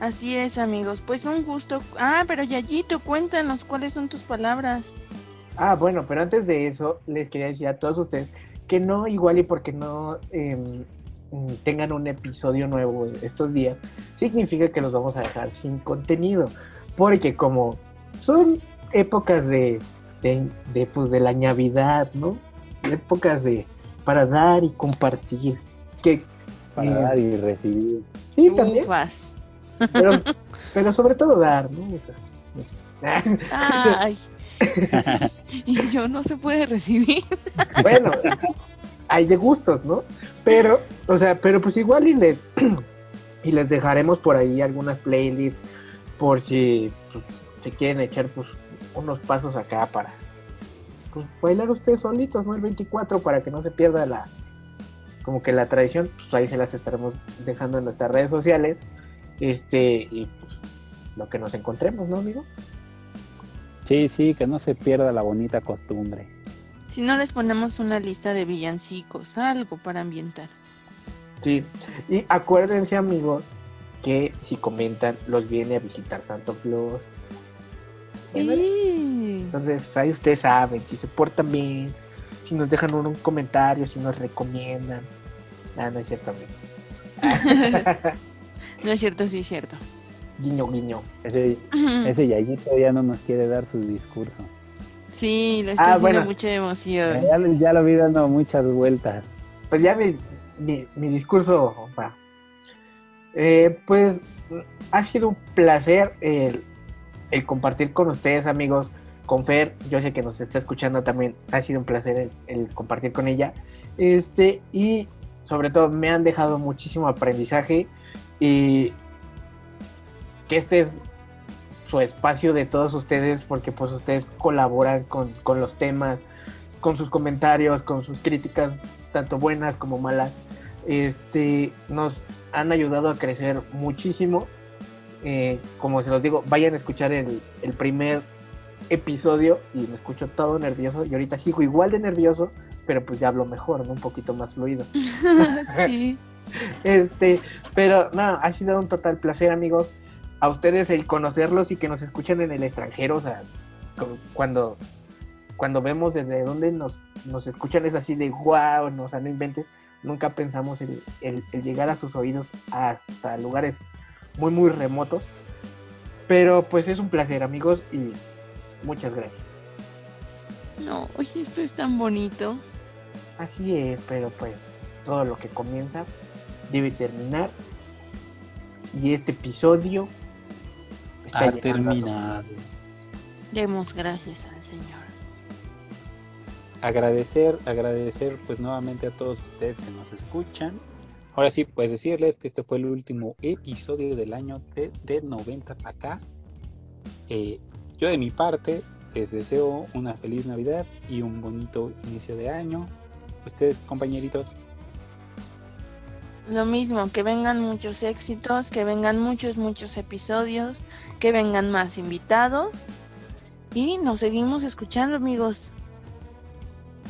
Así es, amigos. Pues un gusto. Ah, pero Yayito, cuéntanos cuáles son tus palabras. Ah, bueno, pero antes de eso, les quería decir a todos ustedes que no, igual y porque no em, tengan un episodio nuevo estos días, significa que los vamos a dejar sin contenido. Porque como son épocas de, de, de, pues, de la Navidad, ¿no? Épocas de para dar y compartir. Que, Para eh, dar y recibir. sí, también. Ufas. Pero, pero sobre todo dar, ¿no? O sea, Ay. y yo no se puede recibir. bueno, hay de gustos, ¿no? Pero, o sea, pero pues igual y les, y les dejaremos por ahí algunas playlists por si pues, se quieren echar pues unos pasos acá para pues bailar ustedes solitos, ¿no? El 24 para que no se pierda la como que la tradición, pues ahí se las estaremos dejando en nuestras redes sociales. Este, y pues lo que nos encontremos, ¿no, amigo? Sí, sí, que no se pierda la bonita costumbre. Si no les ponemos una lista de villancicos, algo para ambientar. Sí, y acuérdense amigos que si comentan los viene a visitar Santo Claus. Sí. Entonces pues, ahí ustedes saben, si se portan bien, si nos dejan un, un comentario, si nos recomiendan. Ah, no es cierto, amigos. No es cierto, sí es cierto. guiño, guiño. Ese, ese Yayito ya no nos quiere dar su discurso. Sí, le Ah, estoy haciendo bueno. mucha emoción. Ya, lo- ya lo vi dando muchas vueltas. Pues ya mi, mi, mi discurso va. Eh, pues ha sido un placer el, el compartir con ustedes, amigos. Con Fer, yo sé que nos está escuchando también. Ha sido un placer el, el compartir con ella. Este, y sobre todo me han dejado muchísimo aprendizaje. Y que este es su espacio de todos ustedes, porque pues ustedes colaboran con, con los temas, con sus comentarios, con sus críticas, tanto buenas como malas. Este, nos han ayudado a crecer muchísimo. Eh, como se los digo, vayan a escuchar el, el primer episodio y me escucho todo nervioso y ahorita sigo igual de nervioso, pero pues ya hablo mejor, ¿no? un poquito más fluido. sí. Este, pero no, ha sido un total placer, amigos. A ustedes el conocerlos y que nos escuchen en el extranjero, o sea, cu- cuando, cuando vemos desde dónde nos, nos escuchan es así de wow, no, o sea, no inventes. Nunca pensamos el, el- el llegar a sus oídos hasta lugares muy, muy remotos. Pero pues es un placer, amigos, y muchas gracias. No, oye, esto es tan bonito. Así es, pero pues todo lo que comienza debe terminar. Y este episodio Ha terminado. Demos gracias al Señor. Agradecer, agradecer pues nuevamente a todos ustedes que nos escuchan. Ahora sí, pues decirles que este fue el último episodio del año de, de 90 para acá. Eh, yo de mi parte les deseo una feliz Navidad y un bonito inicio de año. Ustedes, compañeritos, Lo mismo, que vengan muchos éxitos, que vengan muchos, muchos episodios, que vengan más invitados. Y nos seguimos escuchando, amigos.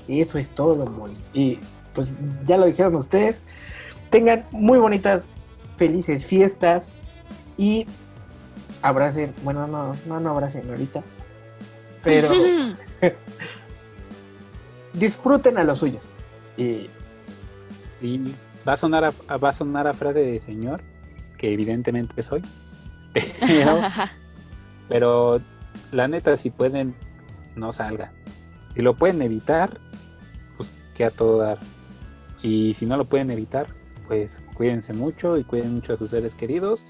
Y eso es todo, Molly. Y pues ya lo dijeron ustedes. Tengan muy bonitas, felices fiestas. Y abracen, bueno, no, no, no abracen ahorita. Pero disfruten a los suyos. Y y va a sonar a, va a sonar a frase de señor, que evidentemente soy. Pero, pero la neta, si pueden, no salgan. Si lo pueden evitar, pues que a todo dar. Y si no lo pueden evitar, pues cuídense mucho y cuiden mucho a sus seres queridos,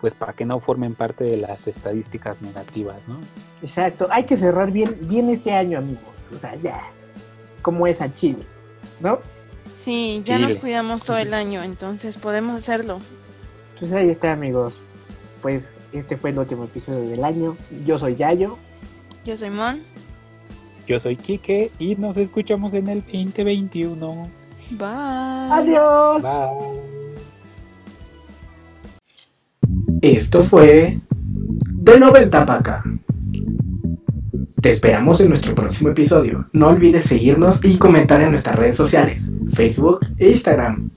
pues para que no formen parte de las estadísticas negativas, ¿no? exacto, hay que cerrar bien, bien este año, amigos. O sea, ya. Como es a Chile, ¿no? Sí, ya nos cuidamos todo el año, entonces podemos hacerlo. Pues ahí está, amigos. Pues este fue el último episodio del año. Yo soy Yayo. Yo soy Mon. Yo soy Quique y nos escuchamos en el 2021. Bye. Adiós. Bye. Esto fue de 90 para acá. Te esperamos en nuestro próximo episodio. No olvides seguirnos y comentar en nuestras redes sociales, Facebook e Instagram.